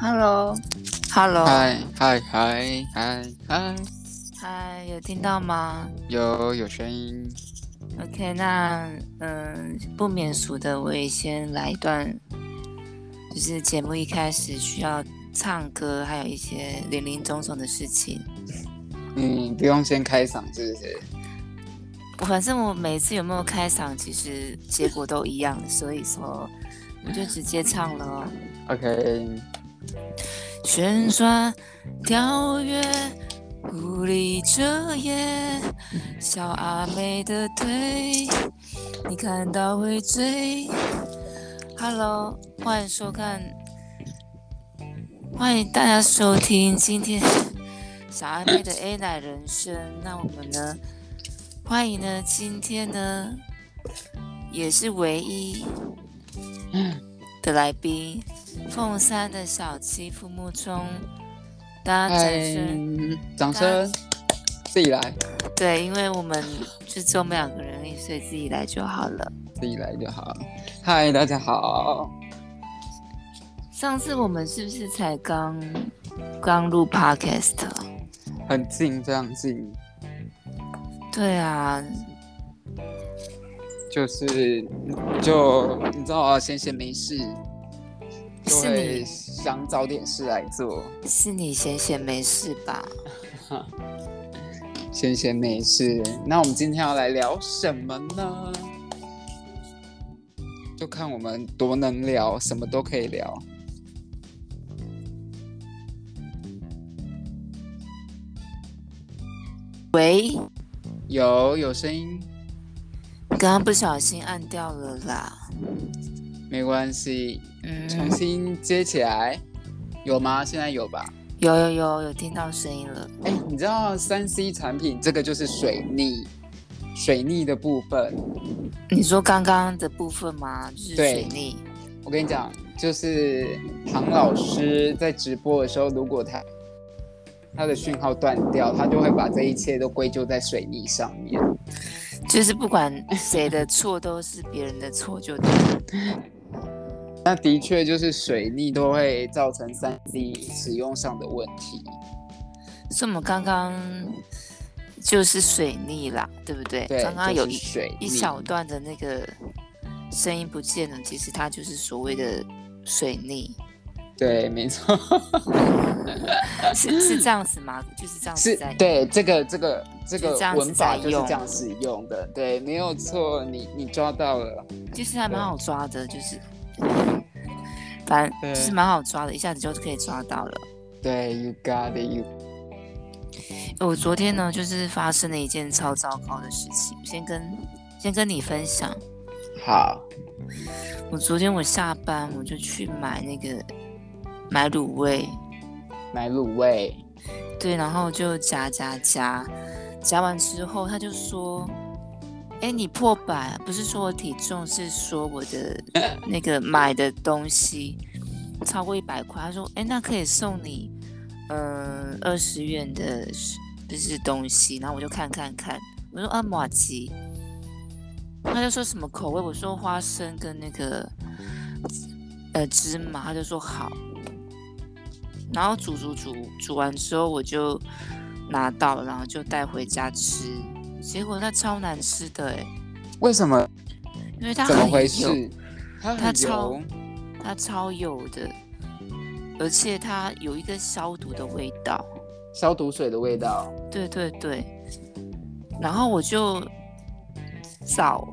Hello，Hello，嗨嗨嗨嗨嗨，嗨，有听到吗？有有声音。OK，那嗯，不免俗的，我也先来一段，就是节目一开始需要唱歌，还有一些林林总总的事情。嗯，不用先开嗓，是不是？反正我每次有没有开嗓，其实结果都一样，所以说我就直接唱了。OK。旋转跳跃，狐狸遮眼，小阿妹的腿，你看到会醉。Hello，欢迎收看，欢迎大家收听今天小阿妹的 A 奶人生。那我们呢，欢迎呢，今天呢，也是唯一嗯的来宾。凤山的小七父母中，大家掌声，掌声，自己来。对，因为我们就只有我们两个人，所以自己来就好了。自己来就好。嗨，大家好。上次我们是不是才刚刚录 podcast？很近，非常近。对啊。就是，就你知道啊，闲闲没事。是你想找点事来做，是你闲闲没事吧？闲闲没事，那我们今天要来聊什么呢？就看我们多能聊，什么都可以聊。喂，有有声音，刚刚不小心按掉了啦。没关系，重新接起来，有吗？现在有吧？有有有有听到声音了。哎，你知道三 C 产品这个就是水逆，水逆的部分。你说刚刚的部分吗？就是水逆。我跟你讲，就是唐老师在直播的时候，如果他他的讯号断掉，他就会把这一切都归咎在水逆上面。就是不管 谁的错，都是别人的错，就对。那的确就是水逆都会造成三 D 使用上的问题，所以我们刚刚就是水逆啦，对不对？对，刚刚有一水一小段的那个声音不见了，其实它就是所谓的水逆。对，没错，是是这样子吗？就是这样子在对这个这个这个文法就是这样使用的，对，没有错，你你抓到了，其实还蛮好抓的，就是。反正就是蛮好抓的，一下子就可以抓到了。对，You got it, you。我昨天呢，就是发生了一件超糟糕的事情，先跟先跟你分享。好。我昨天我下班我就去买那个买卤味，买卤味。对，然后就夹夹夹，夹完之后他就说。哎，你破百，不是说我体重，是说我的 那个买的东西超过一百块。他说，哎，那可以送你，嗯，二十元的，就是东西。然后我就看看看，我说啊，马吉，他就说什么口味？我说花生跟那个，呃，芝麻。他就说好。然后煮煮煮煮完之后，我就拿到，然后就带回家吃。结果它超难吃的哎，为什么？因为它怎么回事？它超它超油的，而且它有一个消毒的味道，消毒水的味道。对对对。然后我就找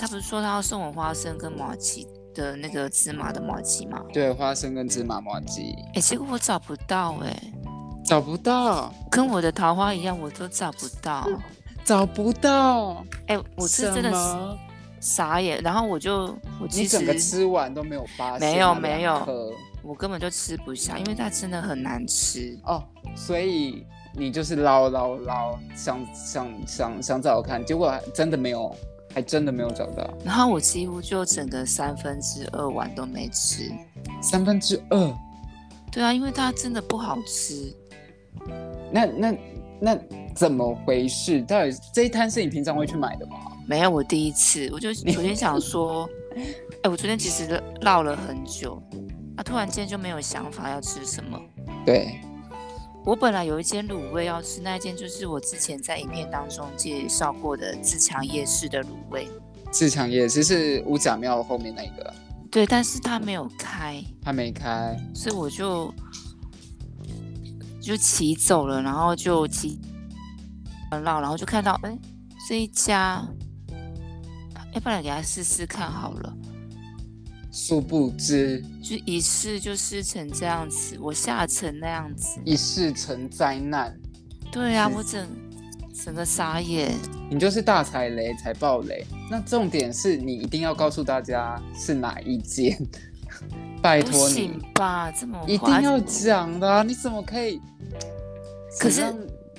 他，不是说他要送我花生跟马吉的那个芝麻的麻吉吗？对，花生跟芝麻麻吉。哎，结果我找不到哎，找不到，跟我的桃花一样，我都找不到。找不到，哎，我是真的是傻眼，然后我就我其实整个吃完都没有发现，没有没有，我根本就吃不下，因为它真的很难吃哦，所以你就是捞捞捞，想想想想找看，结果真的没有，还真的没有找到，然后我几乎就整个三分之二碗都没吃，三分之二，对啊，因为它真的不好吃，那那。那怎么回事？到底这一摊是你平常会去买的吗？没有，我第一次，我就昨天想说，哎，我昨天其实唠了很久，啊，突然间就没有想法要吃什么。对，我本来有一间卤味要吃，那一间就是我之前在影片当中介绍过的自强夜市的卤味。自强夜市是五甲庙后面那个，对，但是它没有开，它没开，所以我就就骑走了，然后就骑绕，然后就看到，哎，这一家，要不然给他试试看好了。殊不知，就一试就试成这样子，我下成那样子，一试成灾难。对啊，我整整个傻眼。你就是大踩雷才爆雷。那重点是你一定要告诉大家是哪一间，拜托你行吧？这么一定要讲的、啊，你怎么可以？可是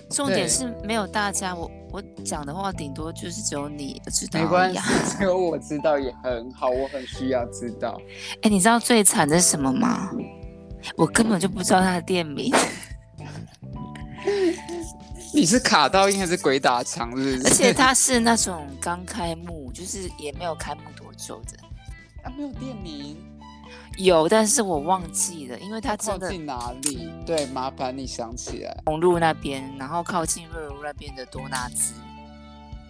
重点是没有大家，我我讲的话顶多就是只有你知道而没关系啊。，只有我知道也很好，我很需要知道。哎，你知道最惨的是什么吗？我根本就不知道他的店名，你是卡到应该是鬼打墙？是不是？而且他是那种刚开幕，就是也没有开幕多久的。啊，没有店名，有，但是我忘记了，因为他真的靠近哪里？对，麻烦你想起来。红路那边，然后靠近瑞龙那边的多纳兹。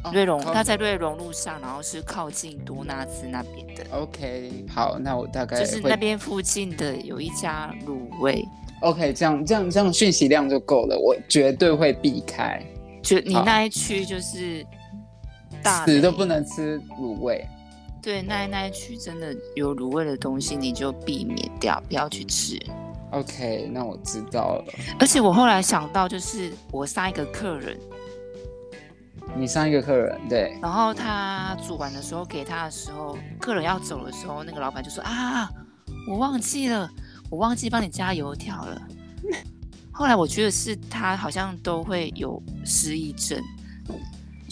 哦瑞荣，靠他在瑞龙路上，然后是靠近多纳兹那边的，OK，好，那我大概就是那边附近的有一家卤味，OK，这样这样这样讯息量就够了，我绝对会避开，就你那一区就是大死都不能吃卤味。对，那一那一区真的有卤味的东西，你就避免掉，不要去吃。OK，那我知道了。而且我后来想到，就是我上一个客人，你上一个客人对，然后他煮完的时候给他的时候，客人要走的时候，那个老板就说啊，我忘记了，我忘记帮你加油条了。后来我觉得是他好像都会有失忆症，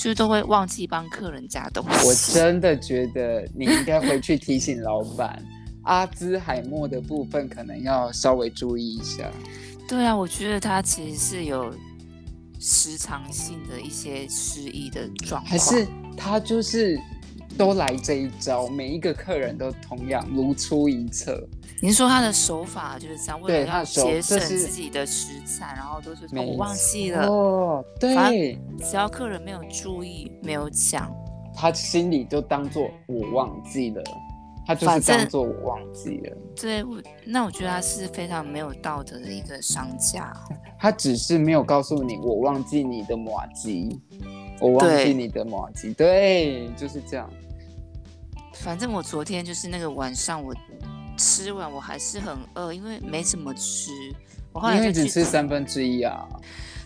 就是都会忘记帮客人加东西。我真的觉得你应该回去提醒老板，阿兹海默的部分可能要稍微注意一下。对啊，我觉得他其实是有时常性的一些失忆的状况，还是他就是都来这一招，每一个客人都同样如出一辙。你是说他的手法就是这样，为了他节省自己的食材，然后都是说没我忘记了，哦，对，只要客人没有注意，没有讲，他心里就当做我忘记了，他就是当做我忘记了，对我那我觉得他是非常没有道德的一个商家。他只是没有告诉你我忘记你的马吉，我忘记你的马吉，对，就是这样。反正我昨天就是那个晚上，我吃完我还是很饿，因为没怎么吃。我后来因为只吃三分之一啊，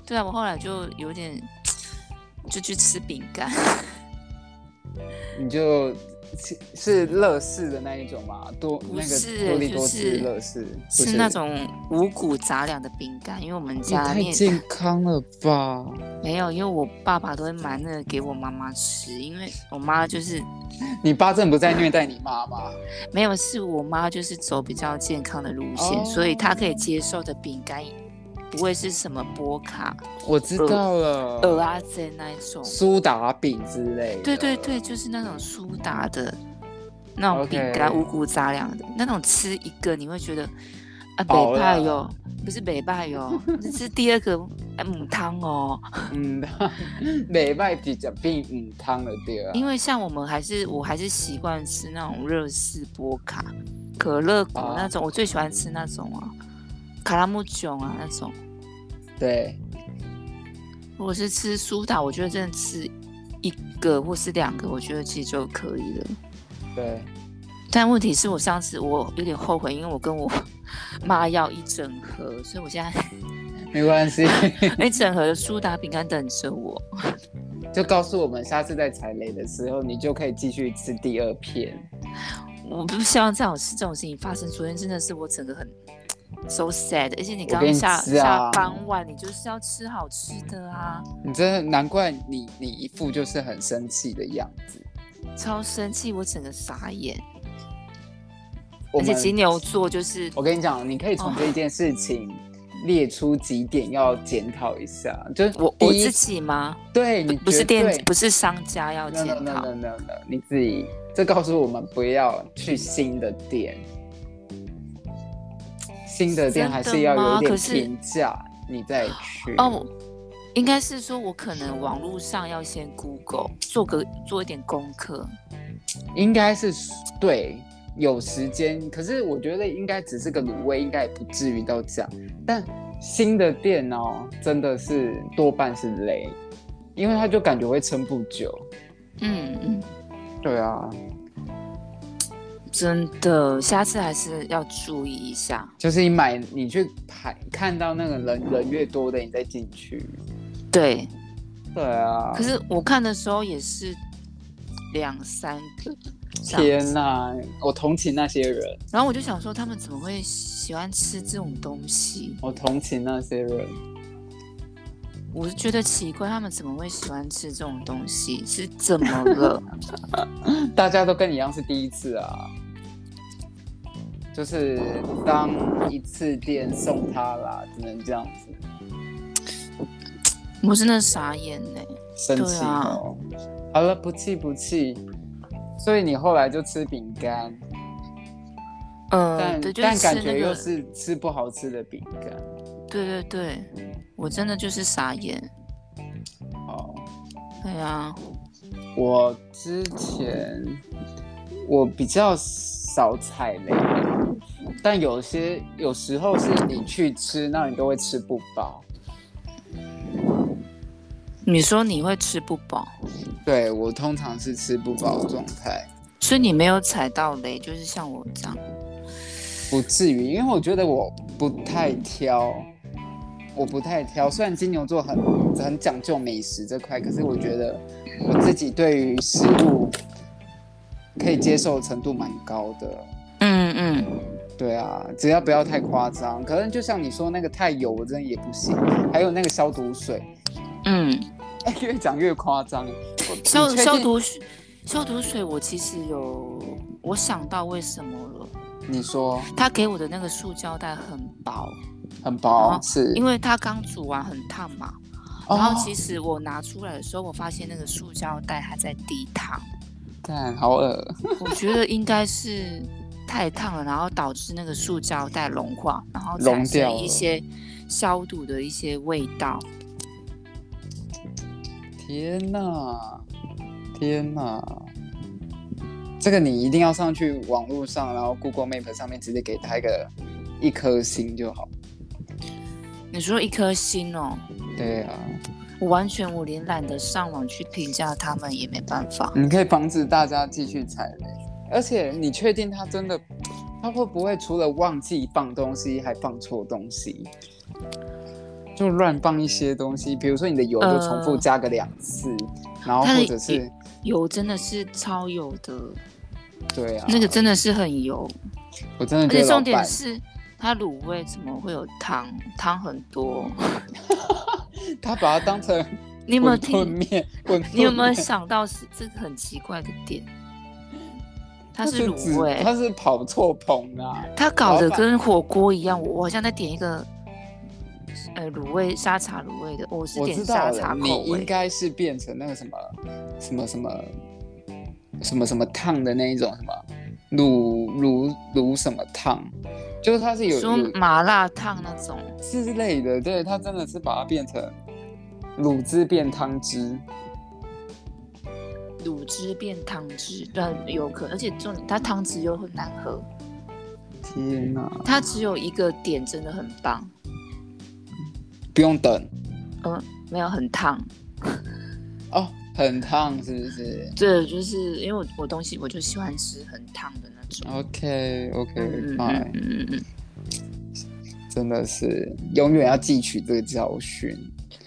对啊，我后来就有点就去吃饼干，你就是是乐事的那一种嘛，多不那个是多利多就是汁乐事，不是那种五谷杂粮的饼干，因为我们也家面太健康了吧？没有，因为我爸爸都会买那个给我妈妈吃，因为我妈就是 你爸正不在虐待你妈妈？没有，是我妈就是走比较健康的路线，所以她可以接受的饼干不会是什么波卡、我知道了，鹅啊煎那一种。苏打饼之类的。对对对，就是那种苏打的那种饼干五谷杂粮的那种，吃一个你会觉得啊，北派哟，不是北派哟，这是第二个哎母汤哦。嗯，北派比较变母汤了对啊。因为像我们还是我还是习惯吃那种热式波卡、可乐果啊那种，我最喜欢吃那种啊，卡拉木囧啊那种。对，如果是吃苏打，我觉得真的吃一个或是两个，我觉得其实就可以了。对，但问题是我上次我有点后悔，因为我跟我 妈要一整盒，所以我现在 没关系，一整盒的苏打饼干等着我。就告诉我们下次在踩雷的时候，你就可以继续吃第二片。我不希望这种事这种事情发生。昨天真的是我整个很 so sad，而且你刚下、下傍晚，你就是要吃好吃的啊，你真的难怪你你一副就是很生气的样子。超生气，我整个傻眼。而且金牛座就是我跟你讲，你可以从哦这件事情列出几点要检讨一下。就是我我自己吗？对你不是店，不是商家要检 no no 讨 no。no no，你自己这告诉我们不要去新的店。新的店还是要有点评价，你再去。哦，应该是说我可能网络上要先 Google 做个做一点功课。应该是对，有时间。可是我觉得应该只是个卤味，应该也不至于到这样。但新的店哦，真的是多半是雷，因为他就感觉会撑不久。嗯嗯，对啊，真的，下次还是要注意一下。就是你买，你去排，看到那个人人越多的，你再进去。对，对啊。可是我看的时候也是两三个。天哪，我同情那些人。然后我就想说，他们怎么会喜欢吃这种东西？我同情那些人。我是觉得奇怪，他们怎么会喜欢吃这种东西？是怎么了？大家都跟你一样是第一次啊，就是当一次店送他啦，只能这样子。我真的傻眼呢，生气哦。好了，不气不气。所以你后来就吃饼干，嗯，但但感觉又是吃不好吃的饼干。对对对，我真的就是傻眼。哦，对啊，我之前我比较少踩雷，但有些有时候是你去吃，那你都会吃不饱。你说你会吃不饱？对我通常是吃不饱状态，所以你没有踩到雷，就是像我这样，不至于，因为我觉得我不太挑。我不太挑，虽然金牛座很很讲究美食这块，可是我觉得我自己对于食物可以接受程度蛮高的。嗯嗯，对啊，只要不要太夸张。可能就像你说那个太油，我真的也不行。还有那个消毒水，嗯，越讲越夸张。消消毒水，消毒水，我其实有我想到为什么了。你说，他给我的那个塑胶袋很薄。很薄，是因为它刚煮完很烫嘛。然后其实我拿出来的时候，我发现那个塑胶袋还在滴汤。但，好恶。我觉得应该是太烫了，然后导致那个塑胶袋融化，然后产生一些消毒的一些味道。天哪，天哪！这个你一定要上去网络上，然后 Google Map 上面直接给他一个一颗星就好。你说一颗星哦？对啊，我完全我连懒得上网去评价他们也没办法。你可以防止大家继续踩雷，而且你确定他真的，他会不会除了忘记放东西，还放错东西？就乱放一些东西，比如说你的油就重复加个两次，然后或者是油真的是超油的，对啊，那个真的是很油，我真的，而且重点是。它卤味怎么会有汤？汤很多。他把它当成你有没有听面？你有没有想到是这个很奇怪的点？它是卤味，它是跑错棚啊！它搞得跟火锅一样。我好像在点一个呃卤味沙茶卤味的，我是点沙茶口味。你应该是变成那个什么什么什么什么什么烫的那一种什么卤卤卤什么烫？就是它是有说麻辣烫那种之类的，对，它真的是把它变成卤汁变汤汁，卤汁变汤汁，对，有可，而且重点它汤汁又很难喝。天哪！它只有一个点真的很棒，不用等。嗯，没有很烫。哦，很烫是不是？对，就是因为我我东西我就喜欢吃很烫的那种。OK OK fine，嗯嗯真的是永远要汲取这个教训。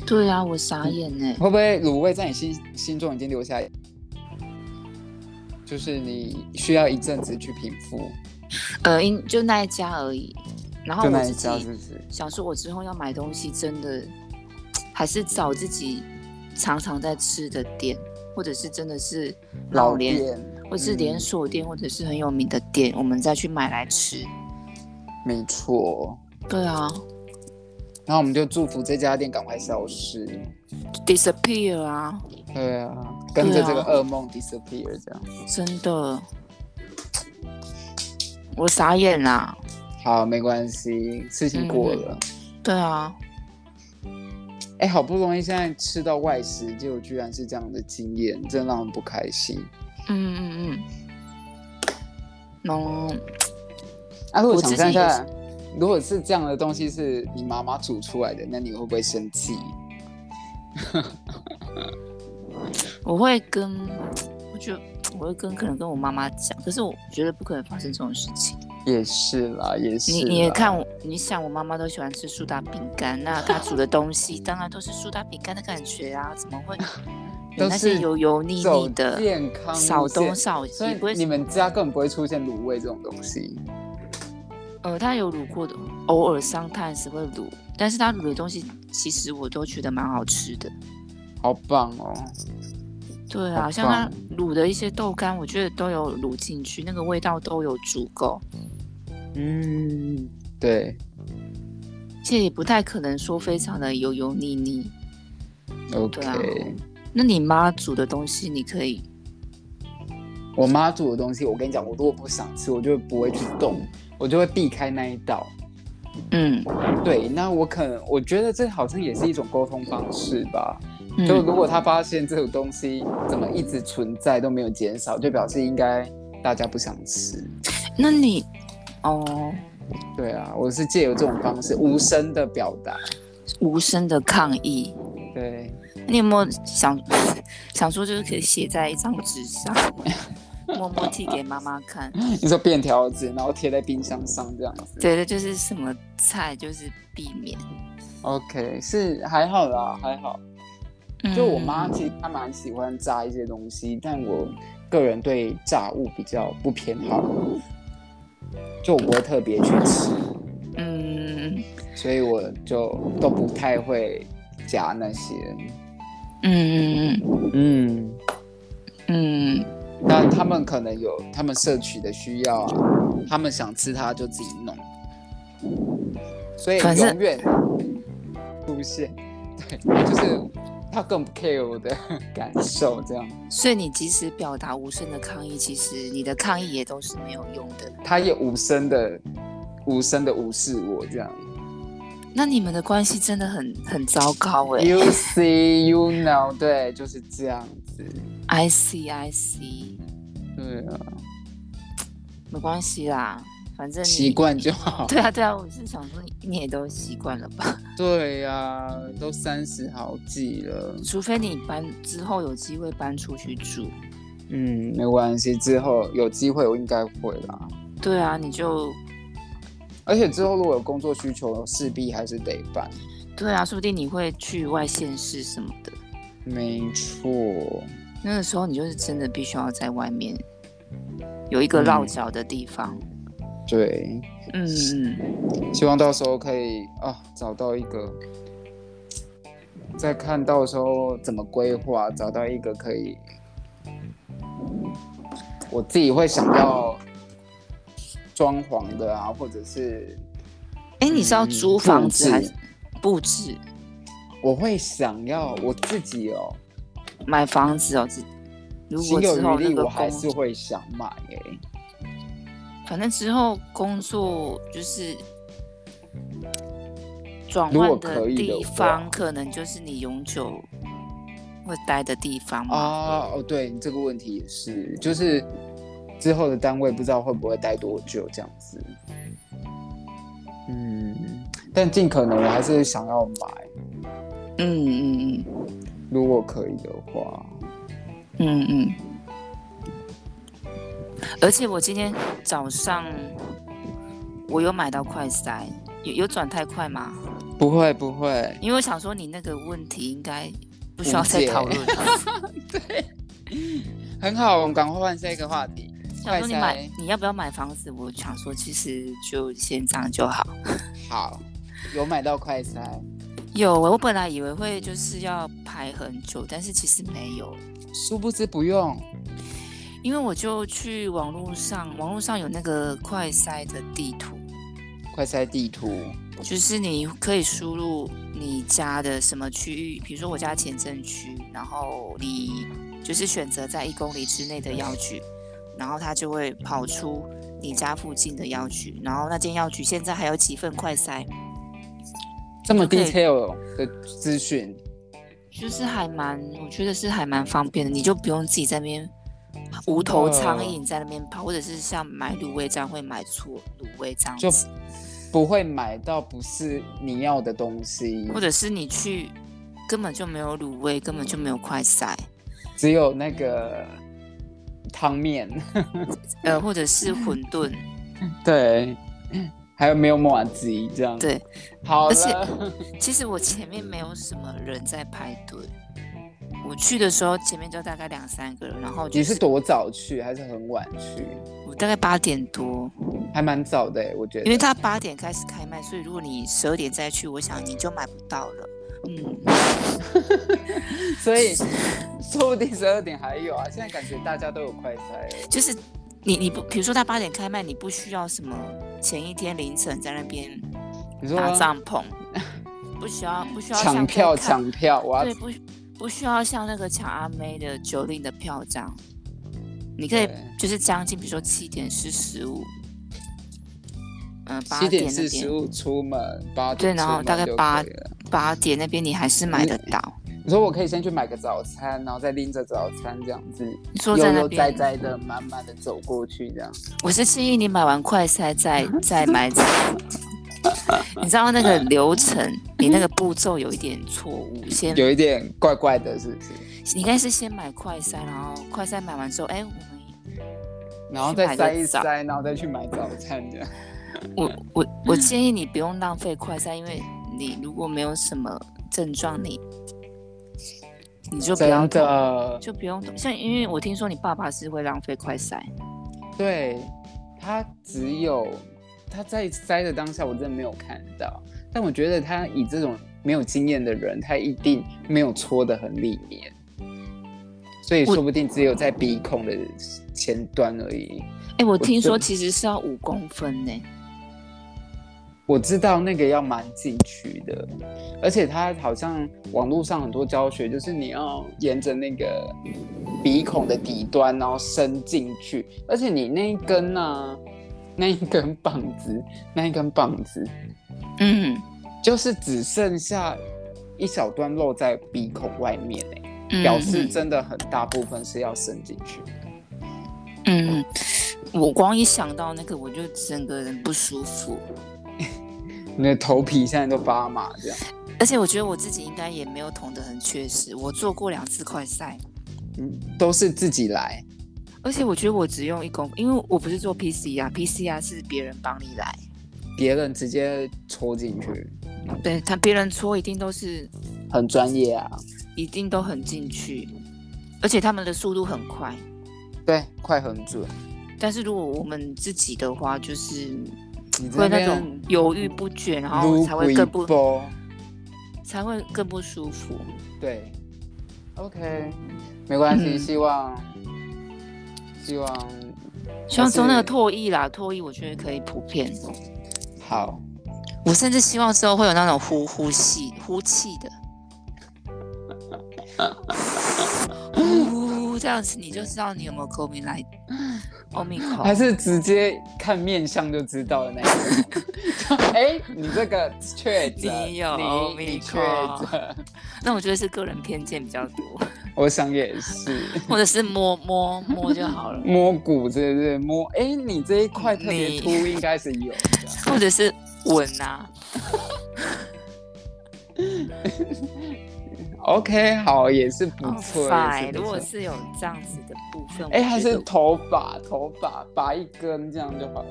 对啊，我傻眼呢。会不会卤味在你心心中已经留下，就是你需要一阵子去平复？呃，因就那一家而已。然后我自己是想说，我之后要买东西，真的还是找自己常常在吃的店，或者是真的是老店。或是连锁店，或者是很有名的店，我们再去买来吃。没错。对啊。然后我们就祝福这家店赶快消失，disappear 啊。对啊，跟着这个噩梦 disappear 这样。真的。我傻眼啦。好，没关系，事情过了。对啊，哎、好不容易现在吃到外食，结果居然是这样的经验，真的让人不开心。嗯嗯嗯，嗯，啊，如果我想象一下，如果是这样的东西是你妈妈煮出来的，那你会不会生气？我会跟，我觉得 我会跟可能跟我妈妈讲，可是我觉得不可能发生这种事情。也是啦，也是。你你也看我，你想我妈妈都喜欢吃苏打饼干，那她煮的东西当然都是苏打饼干的感觉啊，怎么会 那些是油油腻走腻的健康少东线少所以西，不会你们家根本不会出现卤味这种东西。呃，它有卤过的，偶尔 sometimes 会卤，但是它卤的东西其实我都觉得蛮好吃的。好棒哦！对啊，像它棒卤的一些豆干，我觉得都有卤进去，那个味道都有足够，嗯，对而且也不太可能说非常的油油腻腻。，OK。啊那你妈煮的东西，你可以我妈煮的东西，我跟你讲，我如果不想吃，我就不会去动，我就会避开那一道。嗯对，那我可能我觉得这好像也是一种沟通方式吧。就嗯如果他发现这种东西怎么一直存在都没有减少，就表示应该大家不想吃。那你哦，对啊，我是借由这种方式无声的表达。无声的抗议，对，你有没有想 想说，就是可以写在一张纸上，默默递给妈妈看？你说便条纸，然后贴在冰箱上这样子。对的，就是什么菜就是避免。OK，是还好啦，还好。嗯就我妈其实她蛮喜欢炸一些东西，但我个人对炸物比较不偏好，就我不会特别去吃，嗯所以我就都不太会夹那些。嗯嗯嗯，嗯嗯，那他们可能有他们摄取的需要啊，他们想吃它就自己弄，所以永远出现，对，就是他更不 care 我的感受，这样所以你即使表达无声的抗议，其实你的抗议也都是没有用的。他也无声的无声的无视我这样。那你们的关系真的很很糟糕哎、You see, you know，对，就是这样子。I see, I see，对啊，没关系啦，反正习。惯就好。对啊，对啊，我是想说你你也都习惯了吧？对呀、都三十好几了。除非你搬之后有机会搬出去住。嗯，没关系，之后有机会我应该会啦。对啊，你就而且之后如果有工作需求，势必还是得办。对啊，说不定你会去外县市什么的。没错，那个时候你就是真的必须要在外面有一个嗯落脚的地方。对，嗯嗯希望到时候可以啊找到一个，再看到时候怎么规划，找到一个可以，我自己会想要装潢的啊，或者是哎、你是要嗯租房子还是布置？我会想要我自己哦，买房子哦，自己如果有余力，我还，是会想买诶、反正之后工作就是转换的地方，可能就是你永久会待的地方哦，对这个问题也是，就是之后的单位不知道会不会待多久这样子。嗯，但尽可能我还是想要买，嗯嗯嗯如果可以的话。嗯嗯。而且我今天早上我有买到快塞，有有转太快吗？不会不会，因为我想说你那个问题应该不需要再讨论了。很好，我们赶快换下一个话题。想说你买你要不要买房子？我想说其实就先这样就好。好，有买到快塞，有，我本来以为会就是要排很久，但是其实没有，殊不知不用。因为我就去网络上，网络上有那个快筛的地图，快塞地图，就是你可以输入你家的什么区域，比如说我家前镇区，然后你就是选择在一公里之内的药局，然后它就会跑出你家附近的药局，然后那间药局现在还有几份快筛，这么 detail 的资讯，就是还蛮，我觉得是还蛮方便的，你就不用自己在那边无头苍蝇在那边跑，或者是像买卤味这样会买错卤味这样就子，不会买到不是你要的东西。或，者是你去根本就没有卤味，根本就没有快塞，只有那个汤面，呃，或者是馄饨，对，还有没有马吉这样？，对。好而且，其实我前面没有什么人在排队，我去的时候前面就大概两三个人，然后就你是多早去还是很晚去？我大概八点多，还蛮早的欸我觉得。因为他八点开始开卖，所以如果你十二点再去，我想你就买不到了。嗯，所以说不定十二点还有啊。现在感觉大家都有快筛了，就是你你不，比如说他八点开卖，你不需要什么前一天凌晨在那边搭帐篷，不需要不需要抢票抢票，我要对，不不需要像那个抢阿妹的九令的票这样，你可以就是将近，比如说七点四十五，嗯，八七点四十五出门，八对然后大概八八点那边你还是买得到。你说我可以先去买个早餐，然后再拎着早餐这样子，悠悠哉，哉的慢慢的走过去，这样。我是建议你买完快餐再 再买早。你知道那个流程，你那个步骤有一点错误，先有一点怪怪的，是不是？你应该是先买快筛，然后快筛买完之后，哎，我们然后再塞一塞，然后再去买早餐的。我我我建议你不用浪费快筛，因为你如果没有什么症状，你你就不要真的，就不用像，因为我听说你爸爸是会浪费快筛，对他只有他在塞的当下，我真的没有看到。但我觉得他以这种没有经验的人，他一定没有戳的很里面，所以说不定只有在鼻孔的前端而已。哎，我听说其实是要五公分呢，我知道那个要蛮进去的，而且它好像网络上很多教学，就是你要沿着那个鼻孔的底端，然后伸进去，而且你那一根呢、那一根棒子，那一根棒子，嗯就是只剩下一小段露在鼻孔外面、欸，嗯，表示嗯真的很大部分是要伸进去。嗯，我光一想到那个，我就整个人不舒服。你的头皮现在都发麻，这样。而且我觉得我自己应该也没有捅得很确实，我做过两次快赛，嗯，都是自己来。而且我觉得我只用一公，因为我不是做 PCR，PCR 是别人帮你来，别人直接戳进去，对他别人搓一定都是很专业啊。一定都很进去，而且他们的速度很快。对，快很准。但是如果我们自己的话，就是会那种犹豫不决，然后才会更不才会更不舒服。对，OK，没关系，嗯希望希望希望之后那个唾液啦，唾液我觉得可以普遍。好。我甚至希望之后会有那种呼呼气、呼气的，呼这样子你就知道你有没有 COVID 来欧米还。是直接看面相就知道的那一种。哎、你这个确诊，你确诊，那我觉得是个人偏见比较多，我想也是。或者是摸摸摸就好了，摸骨是不是摸？哎、你这一块特别你凸，应该是有的。或者是吻啊。OK，好，也是不哦错。也 fine，是不错如果是有这样子的部分，哎、还是头发，头发拔一根这样就好了。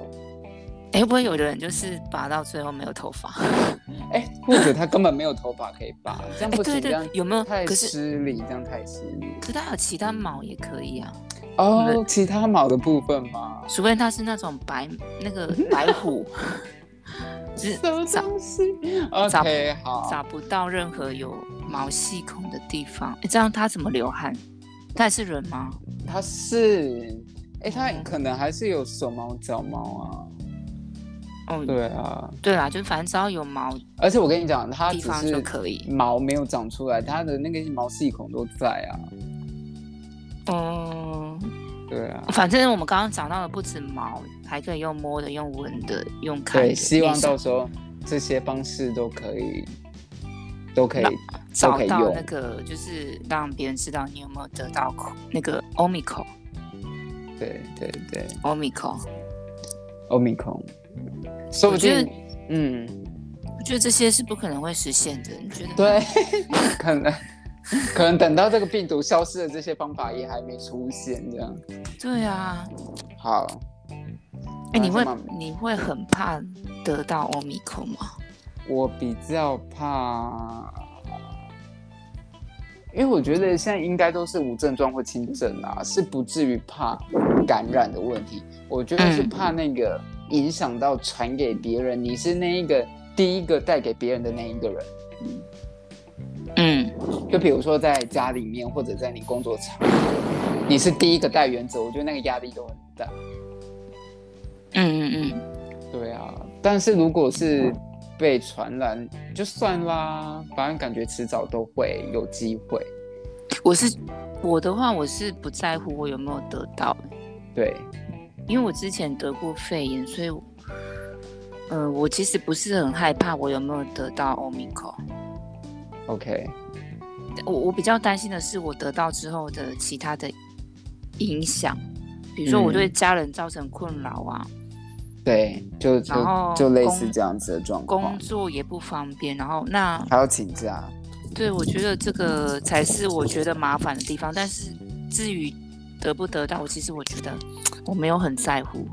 哎，会不会有的人就是拔到最后没有头发？哎、或者他根本没有头发可以拔，这样哎，不行，对对，有没有？太失礼，这样太失礼。可他有其他毛也可以啊，哦，其他毛的部分吗？除非他是那种白那个 白虎，就是什么找东西找？OK，好，找不到任何有毛细孔的地方。哎，这样它怎么流汗？它也是人吗？他是，哎、他嗯可能还是有手毛、脚毛啊哦啊。，对啊，对啊，就反正只要有毛而且我跟你讲，它只地方就是可以。毛没有长出来，它的那个毛细孔都在啊。嗯，对对啊，反正我们刚刚讲到的不止毛，还可以用摸的、用闻的、用看的。对，希望到时候这些方式都可以，都可以找到那。个，就是让别人知道你有没有得到口那个 omicron 对对对 omicron。，omicron，说不我觉得定，嗯，我觉得这些是不可能会实现的，你觉得？，对，可能可能等到这个病毒消失的这些方法也还没出现，这样。对啊。好，哎、你会你会很怕得到 omicron 吗？我比较怕，因为我觉得现在应该都是无症状或轻症啊，是不至于怕感染的问题。我觉得是嗯怕那个影响到传给别人，你是那一个第一个带给别人的那一个人。嗯，就比如说在家里面，或者在你工作场合，你是第一个带原则，我觉得那个压力都很大。嗯嗯嗯，对啊，但是如果是被传染，就算啦，反正感觉迟早都会有机会。我是我的话，我是不在乎我有没有得到，对，因为我之前得过肺炎，所以我，呃，我其实不是很害怕我有没有得到 omicron。OK，我我比较担心的是我得到之后的其他的影响，比如说我嗯对家人造成困扰啊，对，就就就类似这样子的状况工，作也不方便，然后那还要请假。对我觉得这个才是我觉得麻烦的地方。但是至于得不得到，我其实我觉得我没有很在乎。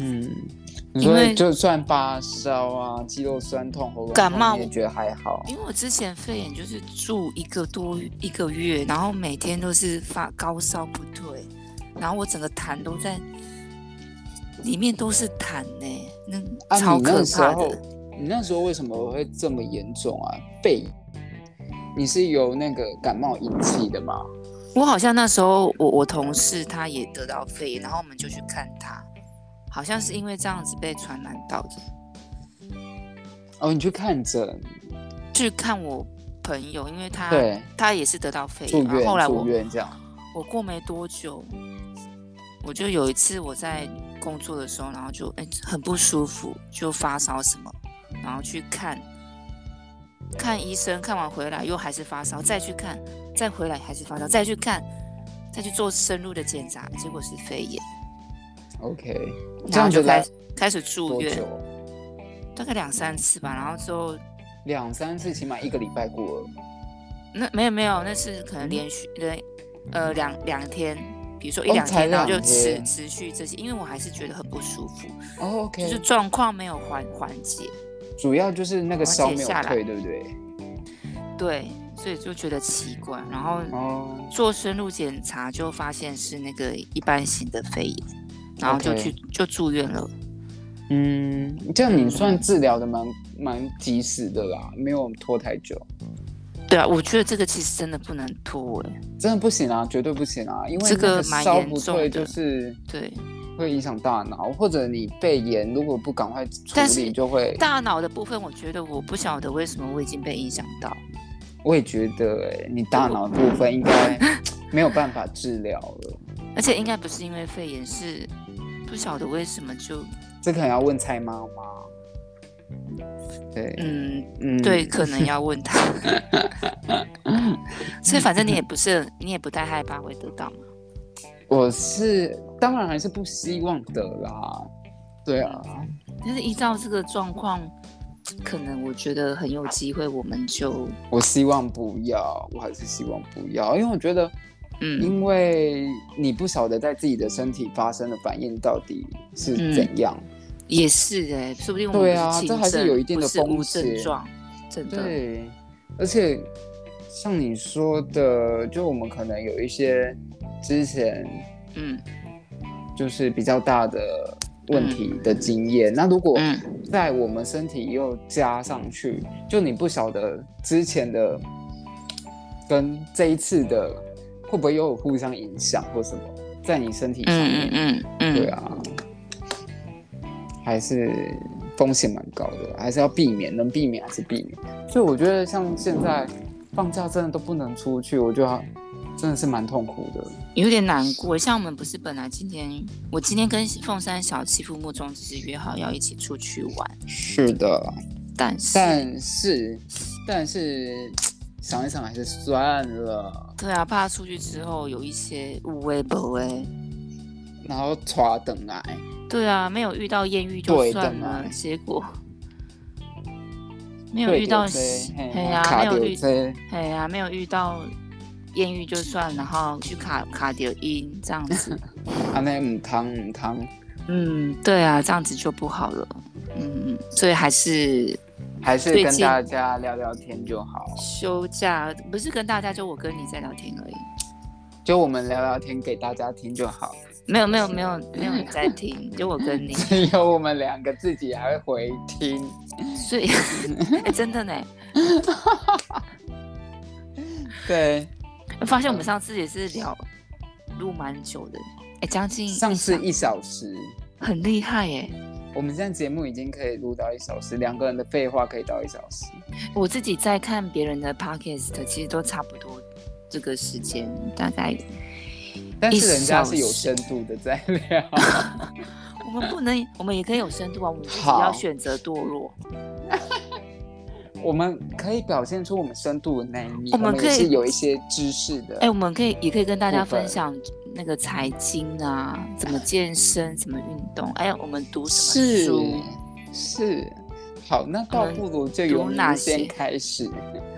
嗯，因为就算发烧啊、肌肉酸痛、喉咙感冒你也觉得还好。因为我之前肺炎就是住一个多一个月，然后每天都是发高烧不退，然后我整个痰都在里面都是痰呢、那啊，超可怕的。，你那时候为什么会这么严重啊？肺炎，你是由那个感冒引起的吗？我好像那时候我我同事他也得到肺炎，然后我们就去看他，好像是因为这样子被传染到的。哦，你去看诊，去看我朋友，因为他对，他也是得到肺炎，然后后来我院这样。我过没多久，我就有一次我在工作的时候，然后就哎、很不舒服，就发烧什么，然后去看看医生，看完回来又还是发烧，再去看，再回来还是发烧，再去看，再去做深入的检查，结果是肺炎，OK，这样就开始开始住院？大概两三次吧，然后之后两三次，起码一个礼拜过了。那没有没有，那是可能连续的呃两两天，比如说一两天，然后就持持续这些，因为我还是觉得很不舒服，哦，OK，就是状况没有缓缓解，主要就是那个缓烧没有解下来退，对不对？对，所以就觉得奇怪，然后哦，做深入检查就发现是那个一般型的肺炎，然后就去就住院了。嗯，这样你算治疗的蛮蛮及时的啦，没有拖太久。对啊，我觉得这个其实真的不能拖哎，真的不行啊，绝对不行啊，因为这个烧不退就是对，会影响大脑，或者你肺炎如果不赶快处理，就会。大脑的部分，我觉得我不晓得为什么我已经被影响到。我也觉得、欸，你大脑部分应该没有办法治疗了。而且应该不是因为肺炎，是不晓得为什么就这可能要问蔡妈妈。对，嗯，嗯，对，可能要问他。所以反正你也不是，你也不太害怕会得到嘛。我是当然还是不希望的啦。对啊，但是依照这个状况，可能我觉得很有机会，我们就我希望不要，我还是希望不要，因为我觉得，嗯因为你不晓得在自己的身体发生的反应到底是嗯怎样。也是哎、说不定我们对啊这还是有一定的风险症状，真的。对，而且像你说的，就我们可能有一些之前嗯。就是比较大的问题的经验。那如果嗯。在我们身体又加上去，就你不晓得之前的跟这一次的会不会又有互相影响或什么，在你身体上面，嗯嗯，对啊，还是风险蛮高的，还是要避免，能避免还是避免。所以我觉得像现在放假真的都不能出去，我就要真真的是蛮痛苦的。有点难过。像我们不是本来今天，我今天跟凤山小七父木中只是约好要一起出去玩，是的，但是但是但是想一想还是算了，对啊，怕出去之后有一些无微不微。然后抓等来，对啊，没有遇到艳遇就算了，结果。没有遇到哎呀，卡没有遇，哎呀，没有遇到艳遇就算，然后去卡卡掉音这样子，啊那唔汤唔汤，嗯，对啊，这样子就不好了，嗯，所以还是还是跟大家聊聊天就好，休假，不是跟大家就我跟你在聊天而已，就我们聊聊天给大家听就好，没有没有没有没有人在听，就我跟你，只有我们两个自己还会回听，所以、哎真的呢，对，我发现我们上次也是聊录蛮久的，哎，将近上次一小时。很厉害耶。我们现在节目已经可以录到一小时，两个人的废话可以到一小时。我自己在看别人的 podcast，其实都差不多这个时间，大概但是人家是有深度的在聊，我们不能，我们也可以有深度啊，我们自己要选择堕落。我们可以表现出我们深度的那一面，我们可以有一些知识的。哎、我们可以也可以跟大家分分享那个财经啊，怎么健身，怎么运动，还有我们读什么是书。是，好，那倒不如就由您读哪些先开始。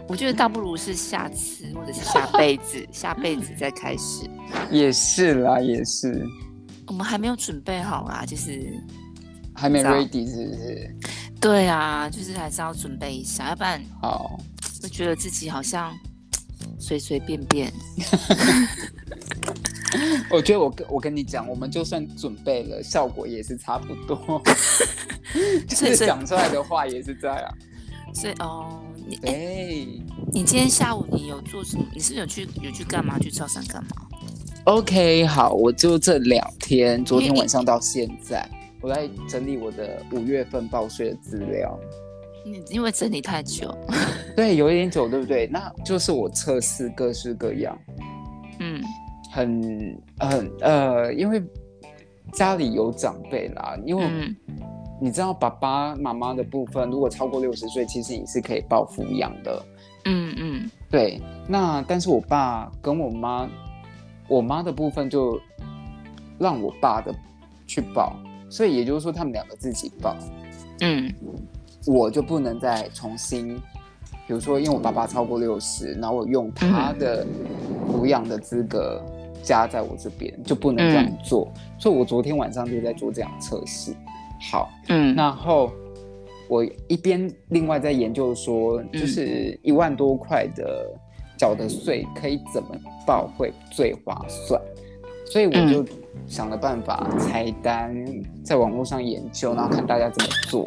我觉得倒不如是下次或者是下辈子，下辈子再开始。也是啦，也是，我们还没有准备好啊，就是还没 ready 是不是？对啊，就是还是要准备一下，要不然好，就觉得自己好像随随便便。我觉得我跟我跟你讲，我们就算准备了，效果也是差不多，就是讲出来的话也是这样。所以哦，你哎、对。你今天下午你有做什么？你是有去有去干嘛？去超商干嘛？OK，好，我就这两天，昨天晚上到现在，我在整理我的五月份报税的资料。你因为整理太久，对，有一点久，对不对？那就是我测试各式各样，嗯很很呃，因为家里有长辈啦，因为嗯。你知道爸爸妈妈的部分，如果超过六十岁，其实你是可以报抚养的。嗯嗯。对，那但是我爸跟我妈，我妈的部分就让我爸的去报，所以也就是说他们两个自己报，嗯。我就不能再重新，比如说因为我爸爸超过六十，然后我用他的抚养的资格加在我这边，就不能这样做，所以我昨天晚上就在做这样测试。好，嗯，然后我一边另外在研究说，嗯。就是一万多块的缴的税可以怎么报会最划算，所以我就想了办法拆单，在网络上研究，然后看大家怎么做，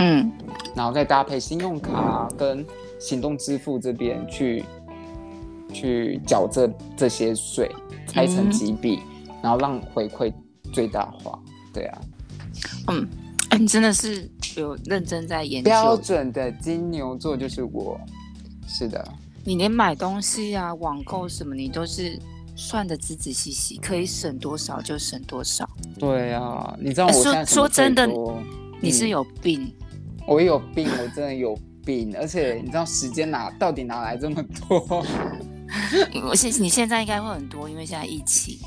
嗯。然后再搭配信用卡跟行动支付这边去去缴这这些税，拆成几笔，然后让回馈最大化。对啊，嗯，哎，你真的是有认真在研究标，准的金牛座就是我。是的，你连买东西啊、网购什么，你都是算的仔仔细细，可以省多少就省多少。对啊，你知道我哎说说真的你是有病，我有病，我真的有病，而且你知道时间哪到底哪来这么多？我现你现在应该会很多，因为现在疫情。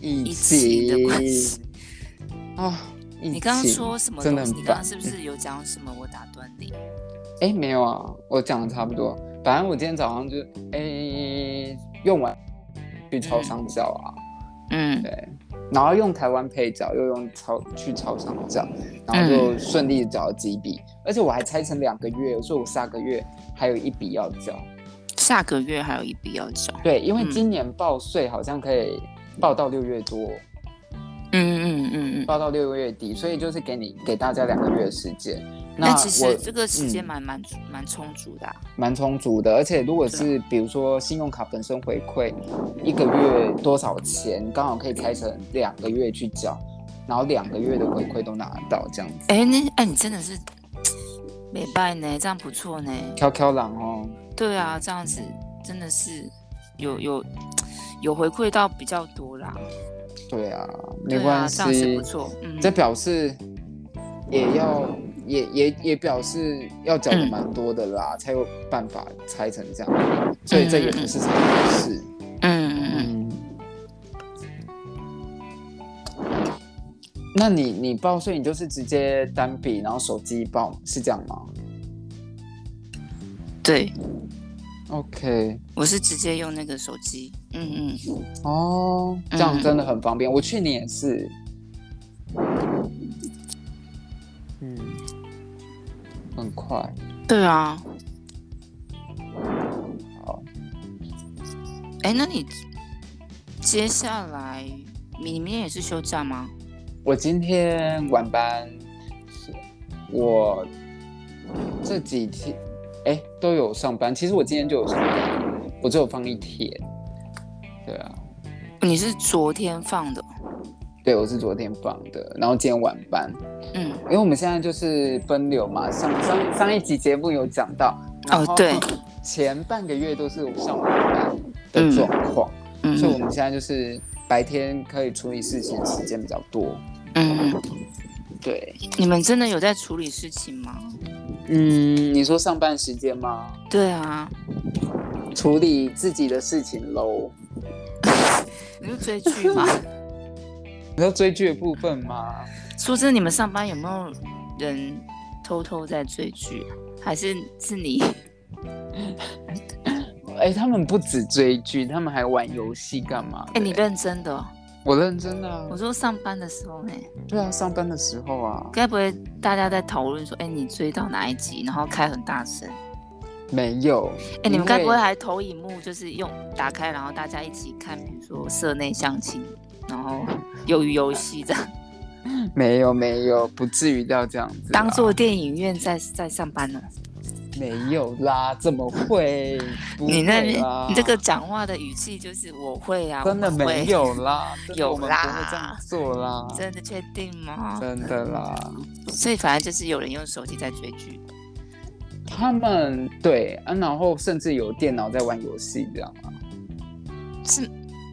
疫疫情的关系 哦！你刚刚说什么真的很东西？你刚刚是不是有讲什么？我打断你。哎，没有啊，我讲的差不多。反正我今天早上就哎用完去超商缴啊，嗯对，然后用台湾配缴，又用超去超商缴，然后就顺利的缴了几笔，而且我还拆成两个月，所以我下个月还有一笔要缴。下个月还有一笔要缴。对，因为嗯今年报税好像可以报到六月多，嗯嗯嗯嗯。报到六月底，所以就是给你给大家两个月的时间。那其实这个时间嗯蛮蛮蛮充足的啊。蛮充足的，而且如果是比如说信用卡本身回馈一个月多少钱，刚好可以拆成两个月去缴，然后两个月的回馈都拿得到，这样子。哎，那哎，你真的是没拜呢，这样不错呢。飘飘狼哦，对啊，这样子真的是有有有回馈到比较多啦。对啊，没关这样子系不，错。嗯，这表示也要也也也表示要缴的嗯蛮多的啦，才有办法拆成这样，所以这也不是什么好事。嗯嗯嗯，那你你报税，你就是直接单笔，然后手机报，是这样吗对，？OK，我是直接用那个手机。嗯嗯，哦，这样真的很方便。我去年也是，嗯，很快。对啊。好，哎，那你接下来你明天也是休假吗？我今天晚班，是我这几天哎都有上班。其实我今天就有上班，我只有放一天。对啊，你是昨天放的。对我是昨天放的，然后今天晚班，嗯，因为我们现在就是分流嘛，上上上一集节目有讲到，哦对，前半个月都是我上晚班的状况，嗯所以我们现在就是白天可以处理事情的时间比较多。嗯，对，你们真的有在处理事情吗？嗯，你说上班时间吗？对啊，处理自己的事情喽。你是追剧吗？你说追剧的部分吗？说真的，你们上班有没有人偷偷在追剧啊？还是是你？哎、他们不止追剧，他们还玩游戏干嘛的？哎、你认真的哦、我认真的、啊我。说上班的时候呢，对啊，上班的时候啊，该不会大家在讨论说，哎、你追到哪一集，然后开很大声？没有。哎、你们该不会还投影幕，就是用打开，然后大家一起看，比如说社内相亲，然后鱿鱼游戏这样，没有没有，不至于到这样子。当做电影院在在上班呢？没有啦，怎么会？不你那边你这个讲话的语气就是我会啊，真的没，有啦，有啦这样做啦，真的确定吗？真的啦。所以反正就是有人用手机在追剧。他们对啊，然后甚至有电脑在玩游戏，这样啊，是，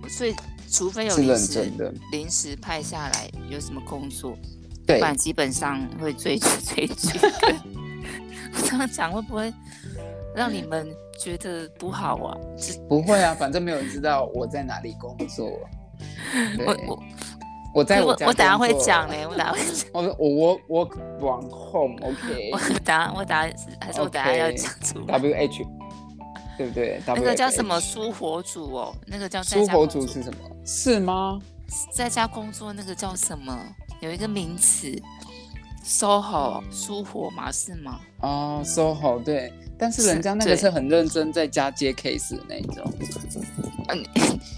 所以除非有临时的。临时派下来有什么工作，对不对，然基本上会追剧 追剧。我这样讲会不会让你们觉得不好啊？不会啊，反正没有人知道我在哪里工作。我我我在我我等下会讲呢，我等下会讲，我我我我往 home，OK，、我等下我等下还是我等下要 OK 讲出。W H，对不对？那个叫什么苏火主哦，那个叫在苏火家工作主是什么？是吗？在家工作那个叫什么？有一个名词，SOHO 舒活嘛是吗？哦，SOHO 对，但是是人家那个是很认真在家接 case 的那一种。嗯，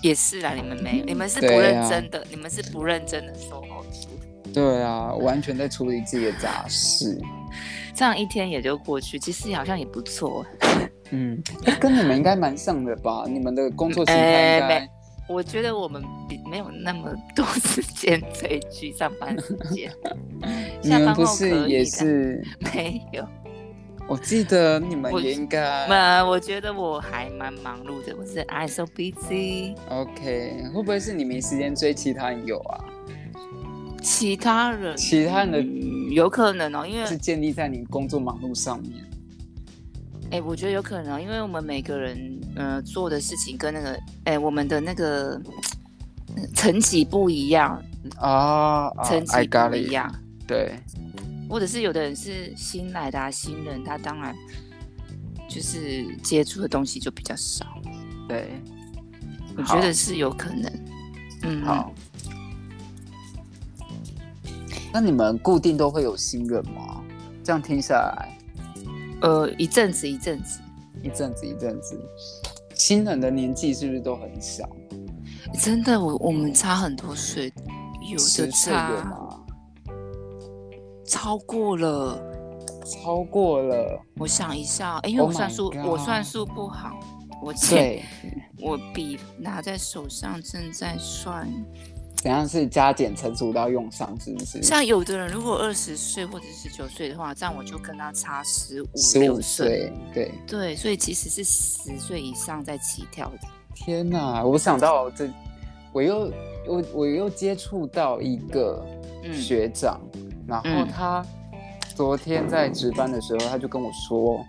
也是啦，你们没有，你们是不对认啊真的，你们是不认真的 SOHO 对啊，完全在处理自己的杂事。这样一天也就过去，其实好像也不错。嗯，跟你们应该蛮像的吧？你们的工作形态应该、我觉得我们比没有那么多时间追剧，上班时间。你下班们不是也后可以的是？没有？我记得你们我也应该那，我觉得我还蛮忙碌的，我是 I so busy。OK，会不会是你没时间追其他人有啊？其他人，其他人的嗯有可能哦，因为是建立在你工作忙碌上面。哎、我觉得有可能哦，因为我们每个人呃做的事情跟那个哎、我们的那个呃 层级不一样，啊啊层级不一。样，对，或者是有的人是新来的、啊、新人，他当然就是接触的东西就比较少，对，我觉得是有可能。嗯，好。那你们固定都会有新人吗？这样听下来，呃，一阵子一阵子，一阵子一阵子，新人的年纪是不是都很小？真的，我我们差很多岁，有的差吗？超过了。超过了，我想一下，哎因为我 Oh 算数我算数不好，我前对，我笔拿在手上正在算。怎样是加减乘除都要用上，是不是？像有的人如果二十岁或者十九岁的话，这样我就跟他差十五十五岁。对，对，所以其实是十岁以上在起跳的。天哪！我想到这，我又我我又接触到一个嗯学长，然后嗯他昨天在值班的时候，他就跟我说，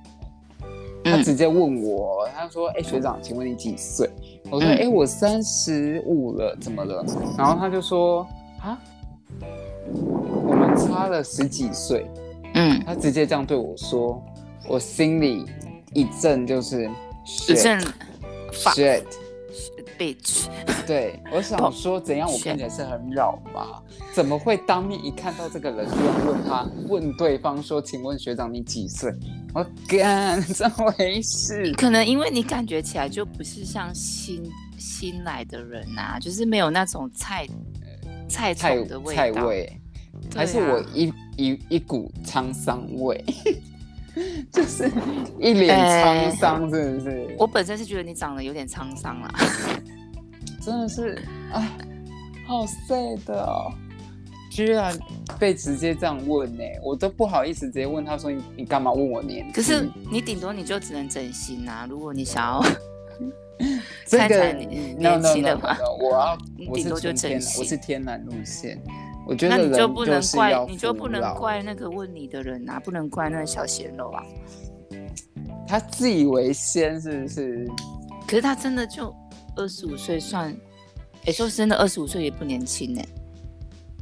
他嗯直接问我，他说：“哎、学长，请问你几岁？”我说：“嗯哎、我三十五了，怎么了？”然后他就说：“啊，我们差了十几岁。”嗯，他直接这样对我说，我心里一阵就是一 shit 阵 fuck shit。Bitch，对，我想说怎样，我看起来是很扰吗？怎么会当面一看到这个人，就要问他问对方说：“请问学长你几岁？”我干，这回事？可能因为你感觉起来就不是像新新来的人啊，就是没有那种菜菜菜虫的味道，菜味，还是啊我一一一股沧桑味，就是一脸哎沧桑，是不是？我本身是觉得你长得有点沧桑啦，真的是，哎，好 sad 哦！居然被直接这样问呢、我都不好意思直接问他说你你干嘛问我年纪？可是你顶多你就只能整形啊，如果你想要 这个看起来年轻的话我要你我是顶多就整形我是天然路线，我觉那得人你就不能是怪你就不能怪那个问你的人啊，不能怪那个小鲜肉啊。他自以为先是不是？可是他真的就二十五岁算，哎、说真的，二十五岁也不年轻呢、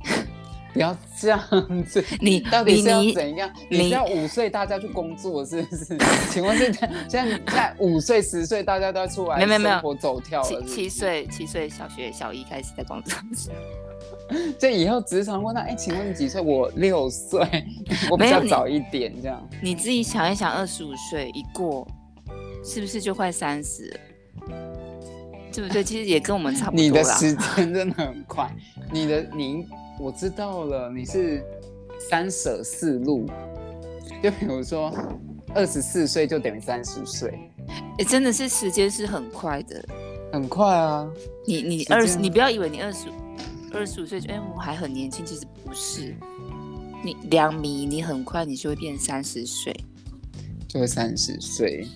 不要这样子，你到底是要怎样？你要五岁大家去工作是不是？请问是现在现在五岁十岁大家都要出来没有没有没有生活走跳七岁七岁小学小一开始在工作，这以后职场问他，哎、请问你几岁？我六岁，我比没有你较早一点这样。你自己想一想，二十五岁一过，是不是就快三十？对不对？其实也跟我们差不多你的。时间真的很快，你的你我知道了，你是三舍四路，就比如说二十四岁就等于三十岁，哎，真的是时间是很快的。很快啊。你你二十，你不要以为你二十二十五岁就哎、我还很年轻，其实不是。你两米，你很快你就会变三十岁。就会三十岁，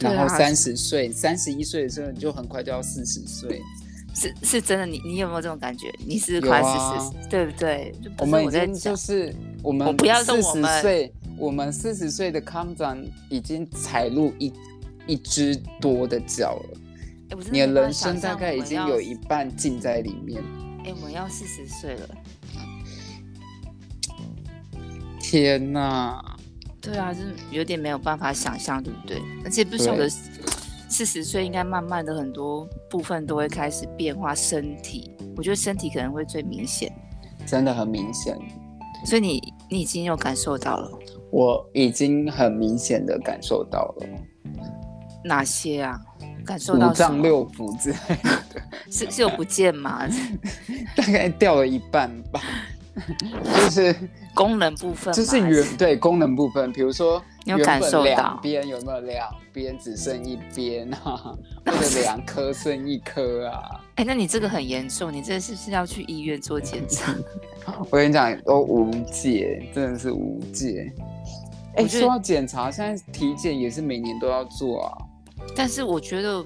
然后三十岁、三十一岁的时候，你就很快就要四十岁。是是真的，你你有没有这种感觉？你是有快啊四十、对不对？我们已经就是我们我不要说四十岁，我们四十岁的康长已经踩入一一只多的脚了，你的人生大概已经有一半浸在里面。哎、我们要四十岁了。天哪！对啊，就是有点没有办法想象，对不对？而且不晓得四十岁应该慢慢的很多部分都会开始变化，身体，我觉得身体可能会最明显。真的很明显，所以你你已经有感受到了我已经很明显的感受到了哪些啊？感受到五脏？六腑之类的，是是有不见吗？大概掉了一半吧。就是功能部分？就是原对功能部分，比如说你有感受到两边有没有两边只剩一边啊，或者两颗剩一颗啊？哎、那你这个很严重，你这是不是要去医院做检查？我跟你讲，都无解，真的是无解。哎、说到检查，现在体检也是每年都要做啊。但是我觉得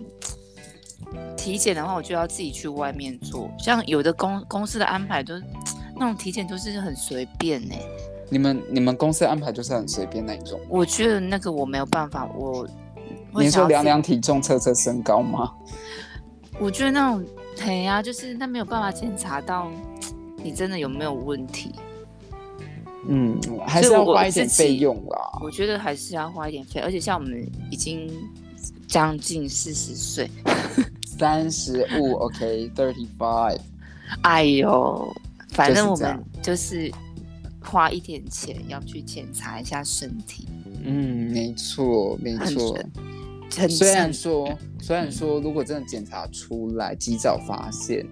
体检的话，我就要自己去外面做。像有的公公司的安排都那种体检都是很随便呢、你们你们公司安排就是很随便那一种？我觉得那个我没有办法，我会你说量量体重、测测身高吗？我觉得那种嘿呀、就是那没有办法检查到你真的有没有问题。嗯，还是要花一点费用啦。我觉得还是要花一点费，而且像我们已经将近四十岁，三十五，OK，thirty five。哎呦，反正我们就是花一点钱要去检查一下身体，嗯，没错，没错。很虽然说，虽然说，如果真的检查出来，及早发现，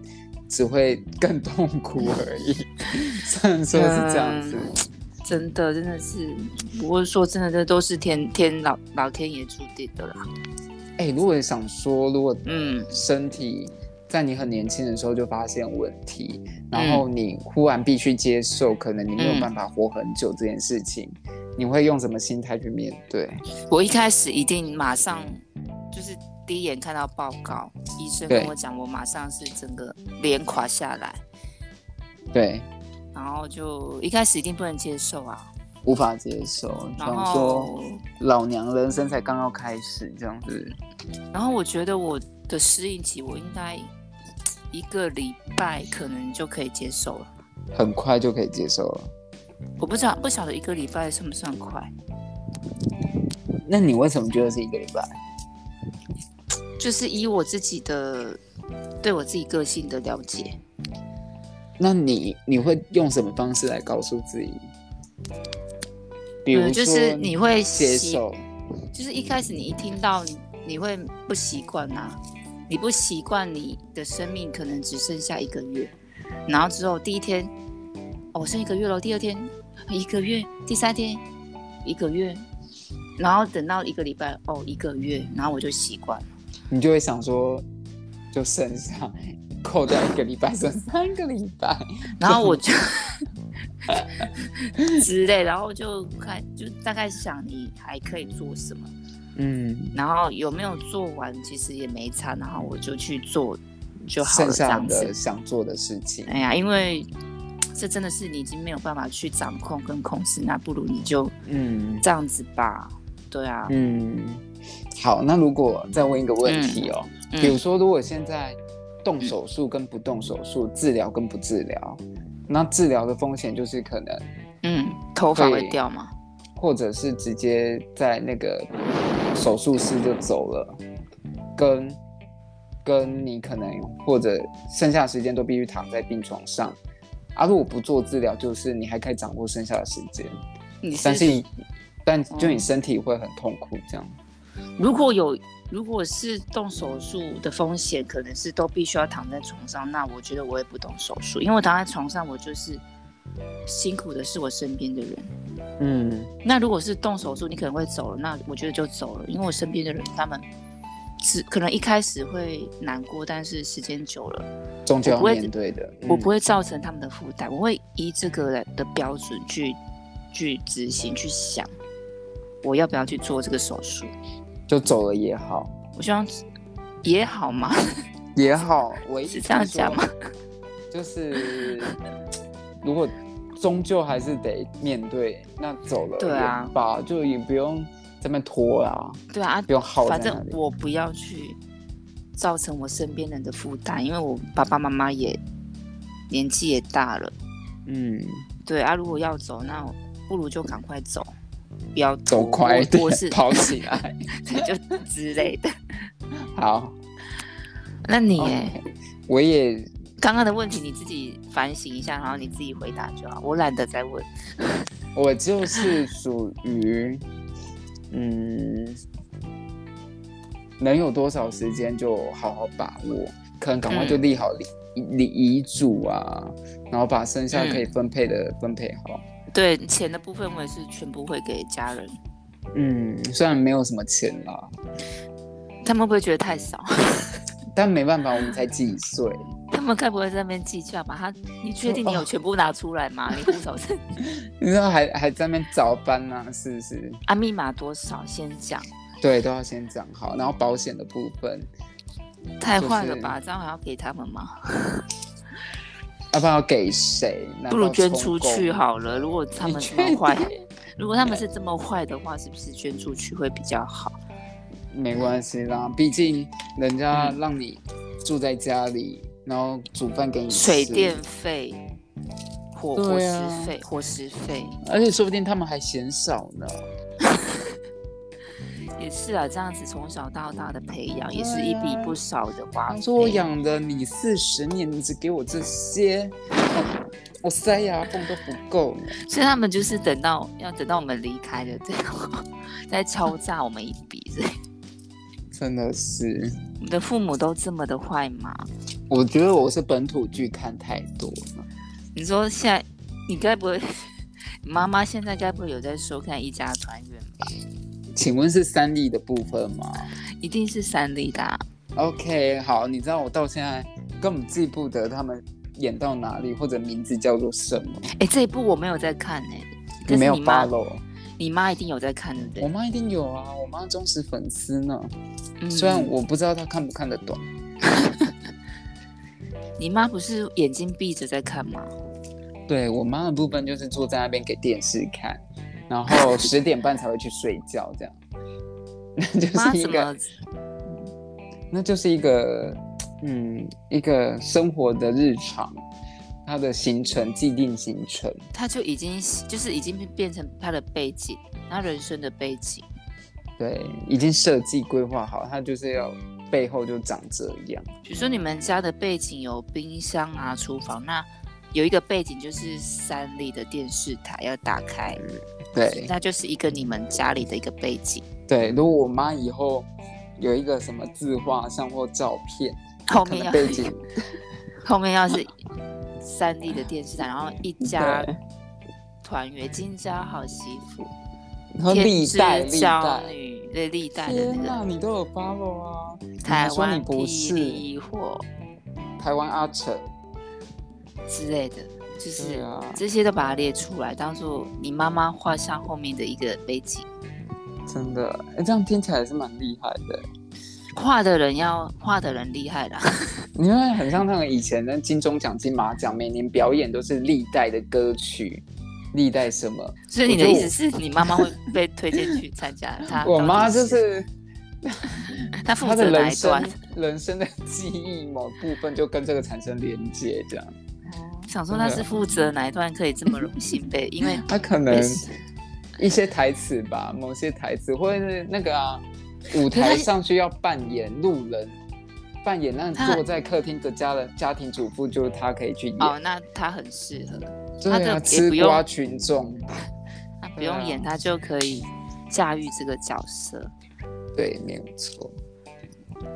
只会更痛苦而已。虽然说是这样子，真的真的是，不过说真的，这都是天天老老天爷注定的啦。哎、如果想说，如果嗯，身体在你很年轻的时候就发现问题，嗯。然后你忽然必须接受，可能你没有嗯办法活很久这件事情，你会用什么心态去面对？我一开始一定马上就是第一眼看到报告，医生跟我讲，我马上是整个脸垮下来，对，然后就一开始一定不能接受啊，无法接受，然想说后老娘人生才刚要开始，这样子。然后我觉得我的适应期，我应该一个礼拜可能就可以接受了。很快就可以接受了。我不知道不晓得一个礼拜算不算快，那你为什么觉得是一个礼拜？就是以我自己的对我自己个性的了解，那你你会用什么方式来告诉自己？比如就是你会习接受，就是一开始你一听到你你会不习惯呐，你不习惯你的生命可能只剩下一个月，然后之后第一天，哦，我剩一个月了，第二天一个月，第三天一个月，然后等到一个礼拜，哦，一个月，然后我就习惯了。你就会想说，就剩下扣掉一个礼拜，剩 三个礼拜。然后我就 之类，然后就看，就大概想你还可以做什么，嗯，然后有没有做完，其实也没差，然后我就去做就好了，这剩下样的。想做的事情。哎呀，因为这真的是你已经没有办法去掌控跟控制，那不如你就嗯这样子吧。对啊，嗯，好，那如果再问一个问题哦，比如嗯，说，如果现在动手术跟不动手术，治疗跟不治疗，那治疗的风险就是可能，嗯，头发会会掉吗？或者是直接在那个手术室就走了，跟跟你可能或者剩下的时间都必须躺在病床上。啊，如果不做治疗，就是你还可以掌握剩下的时间，你但是你，但就你哦身体会很痛苦，这样。如果有如果是动手术的风险，可能是都必须要躺在床上，那我觉得我也不动手术，因为我躺在床上，我就是辛苦的是我身边的人。嗯那如果是动手术，你可能会走了，那我觉得就走了，因为我身边的人他们只可能一开始会难过，但是时间久了，终究要面对的。我不会，会造成他们的负担，我会依这个来的标准去去执行去想，我要不要去做这个手术？就走了也好，我希望也好嘛，也好，我一是这样讲吗？就是 如果终究还是得面对，那走了对啊把，就也不用这么拖啊，对啊，不用耗在反正里。我不要去造成我身边人的负担，因为我爸爸妈妈也年纪也大了。嗯，对啊，如果要走，那不如就赶快走，不要走快一点或或是，跑起来。对就之类的。好，那你我也刚刚的问题你自己反省一下，然后你自己回答就好，我懒得再问。我就是属于，嗯，能有多少时间就好好把握，可能赶快就立好遗遗遗嘱啊，然后把剩下可以分配的分配好。对钱的部分，我也是全部会给家人，嗯，虽然没有什么钱啦，他们会不会觉得太少？但没办法，我们才几岁，他们该不会在那边计较吧？他，你确定你有全部拿出来吗？你多少是 你知道还还在那边早班啊，是不是？啊，密码多少先讲，对，都要先讲好，然后保险的部分，太坏了吧？这样还要给他们吗？要不然要给谁？难不如捐出去好了。如果他们这么坏，如果他们是这么坏的话，是不是捐出去会比较好？没关系啦，毕竟人家嗯让你住在家里，然后煮饭给你吃，水电费、伙伙食费、伙食费而且说不定他们还嫌少呢。也是啊，这样子从小到大的培养也是一笔不少的花费。他说我养了你四十年，你只给我这些，我塞牙缝都不够呢。所以他们就是等到要等到我们离开了，最后 再敲诈我们一笔。所以真的是，你的父母都这么的坏吗？我觉得我是本土剧看太多了。你说现在你该不会，你 妈妈现在该不会有在收看《一家团圆》吧？请问是三立的部分吗一定是三立的、啊。？OK，好，你知道我到现在根本记不得他们演到哪里，或者名字叫做什么。哎，这一部我没有在看呢、你没有你妈一定有在看，对不对？我妈一定有啊，我妈忠实粉丝呢。嗯虽然我不知道她看不看得懂，你妈不是眼睛闭着在看吗？对我妈的部分就是坐在那边给电视看，然后十点半才会去睡觉，这样。那 就是一个么，那就是一个，嗯，一个生活的日常，他的行程既定行程。他就已经就是已经变成他的背景，他人生的背景。对，已经设计规划好，他就是要背后就长这样。比如说你们家的背景有冰箱啊、厨房，那有一个背景就是三立的电视台要打开，对。那就是一个你们家里的一个背景。对，如果我妈以后有一个什么自画像或照片，后面要背景 后面要是三 D 的电视台，然后一家，团圆，金家好媳妇，然后历代历代。女，对历代的天那个。你都有 follow 啊！台湾霹不是。雳火。台湾阿成，之类的，就是啊，这些都把它列出来，当做你妈妈画像后面的一个背景。真的，哎，这样听起来是蛮厉害的。画的人要画的人厉害啦，你会很像那个以前的金钟奖、金马奖，每年表演都是历代的歌曲，历代什么？所以你的意思是你妈妈会被推荐去参加？她我妈就是 她负责哪人生？人生的记忆某部分就跟这个产生连接，这样。想说他是负责哪一段可以这么荣幸被？因为他可能一些台词吧，某些台词，或者是那个啊，舞台上去要扮演路人，扮演那她坐在客厅的家人家庭主妇，就是他可以去演。哦，那他很适合，对啊，她的也吃瓜群众，他不用演，他就可以驾驭这个角色。对，没有错。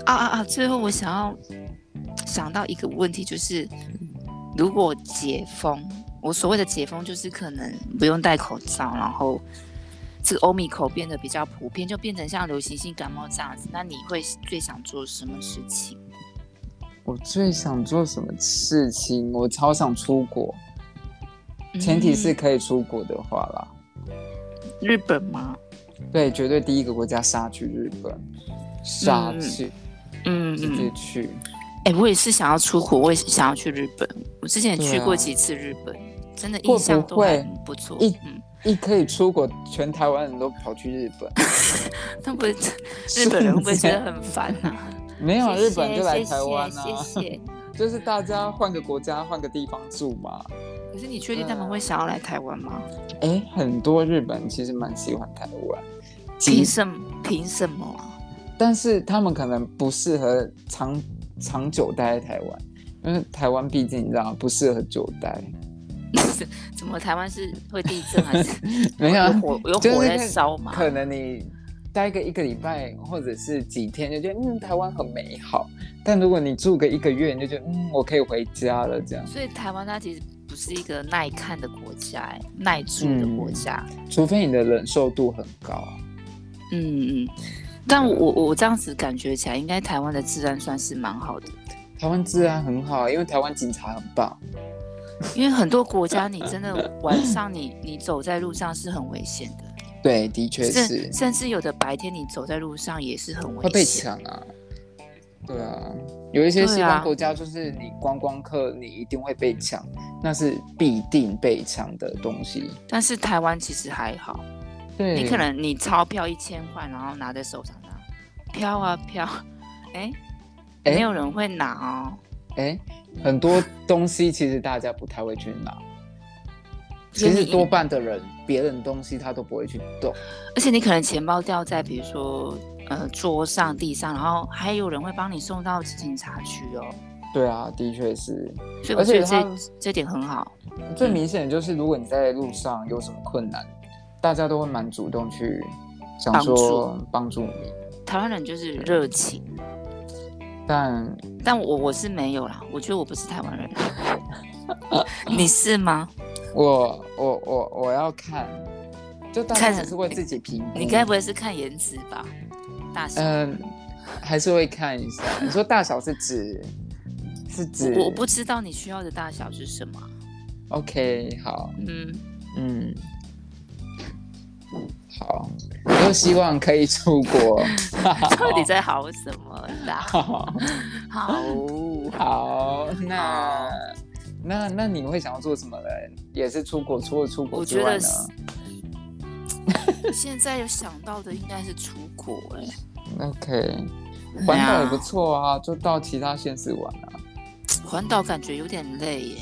啊啊啊！最后我想要想到一个问题，就是如果解封，我所谓的解封就是可能不用戴口罩，然后这个欧米口变得比较普遍，就变成像流行性感冒这样子，那你会最想做什么事情？我最想做什么事情？我超想出国，前提是嗯可以出国的话啦。日本吗？对，绝对第一个国家杀去日本，杀嗯去，嗯直接嗯，去。哎、我也是想要出国，我也是想要去日本。我之前去过几次日本，真的印象不都还会不错。一嗯，一可以出国，全台湾人都跑去日本。那不会日本人会不会觉得很烦啊？没有啊，日本就来台湾啊，谢谢。就是大家换个国家，换个地方住嘛。可是你确定他们会想要来台湾吗？哎，很多日本其实蛮喜欢台湾，即凭什么？凭什么啊？但是他们可能不适合长长久待在台湾，因为台湾毕竟你知道不适合久待。怎么台湾是会地震还是 没有啊有火有火在烧嘛？可能你待个一个礼拜或者是几天，就觉得嗯台湾很美好。但如果你住个一个月，你就觉得嗯我可以回家了这样。所以台湾它其实不是一个耐看的国家、哎，耐住的国家。除非你的忍受度很高。嗯嗯。但我我这样子感觉起来，应该台湾的治安算是蛮好的，台湾治安很好，因为台湾警察很棒。因为很多国家你真的晚上你你走在路上是很危险的，对，的确是甚至有的白天你走在路上也是很危险，会被抢啊。对啊，有一些西方国家就是你观光客，你一定会被抢，那是必定被抢的东西。但是台湾其实还好，对，你可能你钞票一千块，然后拿在手上拿，飘啊飘，哎、哎没有人会拿哦。哎，很多东西其实大家不太会去拿。其实多半的人，别人东西他都不会去动。而且你可能钱包掉在比如说呃桌上、地上，然后还有人会帮你送到警察局哦。对啊，的确是。所以我觉得而且这这点很好。最明显的就是，如果你在路上有什么困难，大家都会蛮主动去想帮说帮助你。台湾人就是热情，但但我我是没有啦，我觉得我不是台湾人。你是吗？我我我我要看，就大家看只是为自己评估。你该不会是看颜值吧？大小？嗯，还是会看一下。你说大小是指 是指我我不知道你需要的大小是什么。OK 好，嗯，嗯，都希望可以出国。到底在好什么啦？好，好，那那那你会想要做什么呢？也是出国，除了出国之外呢？现在有想到的应该是出国哎、OK，环岛也不错啊，就到其他县市玩啊。环岛感觉有点累耶，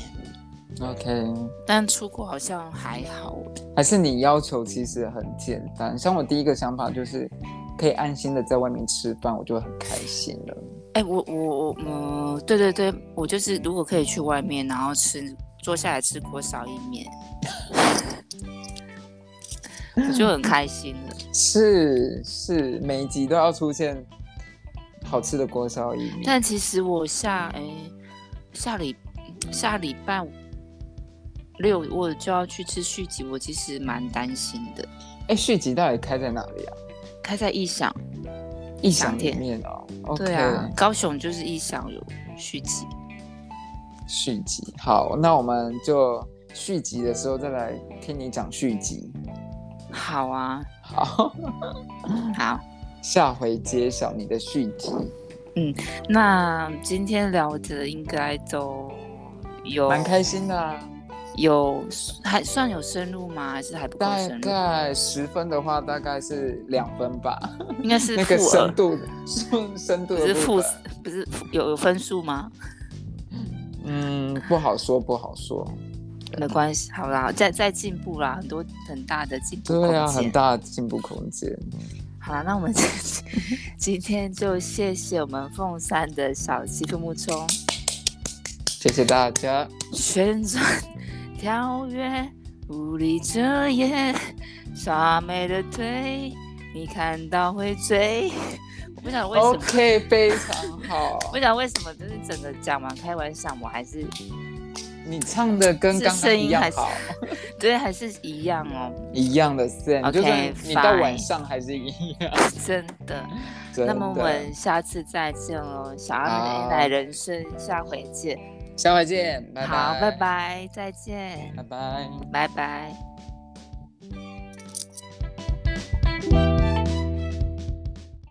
OK，但出国好像还好欸。还是你要求其实很简单，像我第一个想法就是可以安心的在外面吃饭，我就很开心了。哎、我我我嗯，对对对，我就是如果可以去外面，然后吃坐下来吃锅烧意面，我就很开心了。是是，每一集都要出现好吃的锅烧意面。但其实我下哎、下礼下礼拜六我就要去吃续集，我其实蛮担心的。哎，续集到底开在哪里啊？开在异想，异想里面哦。对啊，高雄就是异想有续集。续集。好，那我们就续集的时候再来听你讲续集。好啊，好，好，下回揭晓你的续集。嗯那今天聊的应该都有蛮开心的、啊。有还算有深入吗？还是还不够大深入？概十分的话，大概是两分吧。应该是 那个，深度，深深度不是负不是有有分数吗？嗯，不好说，不好说。没关系，好啦，再再进步啦，很多很大的进步空对啊，很大的进步空间。好啦，那我们今 今天就谢谢我们凤山的小鸡父木冲谢谢大家。旋转跳跃，无力遮掩，傻美的腿，你看到会醉。我不晓得为什么 OK，非常好。不晓得为什么，就是整个讲完开玩笑，我还是你唱的跟刚一样好，对，还是一样哦，一样的 OK，就是你到晚上还是一样。真的。真那么我们下次再见喽，小阿好美奶人生，下回见。下回见，拜拜。好，拜，拜，再见，拜拜。拜拜。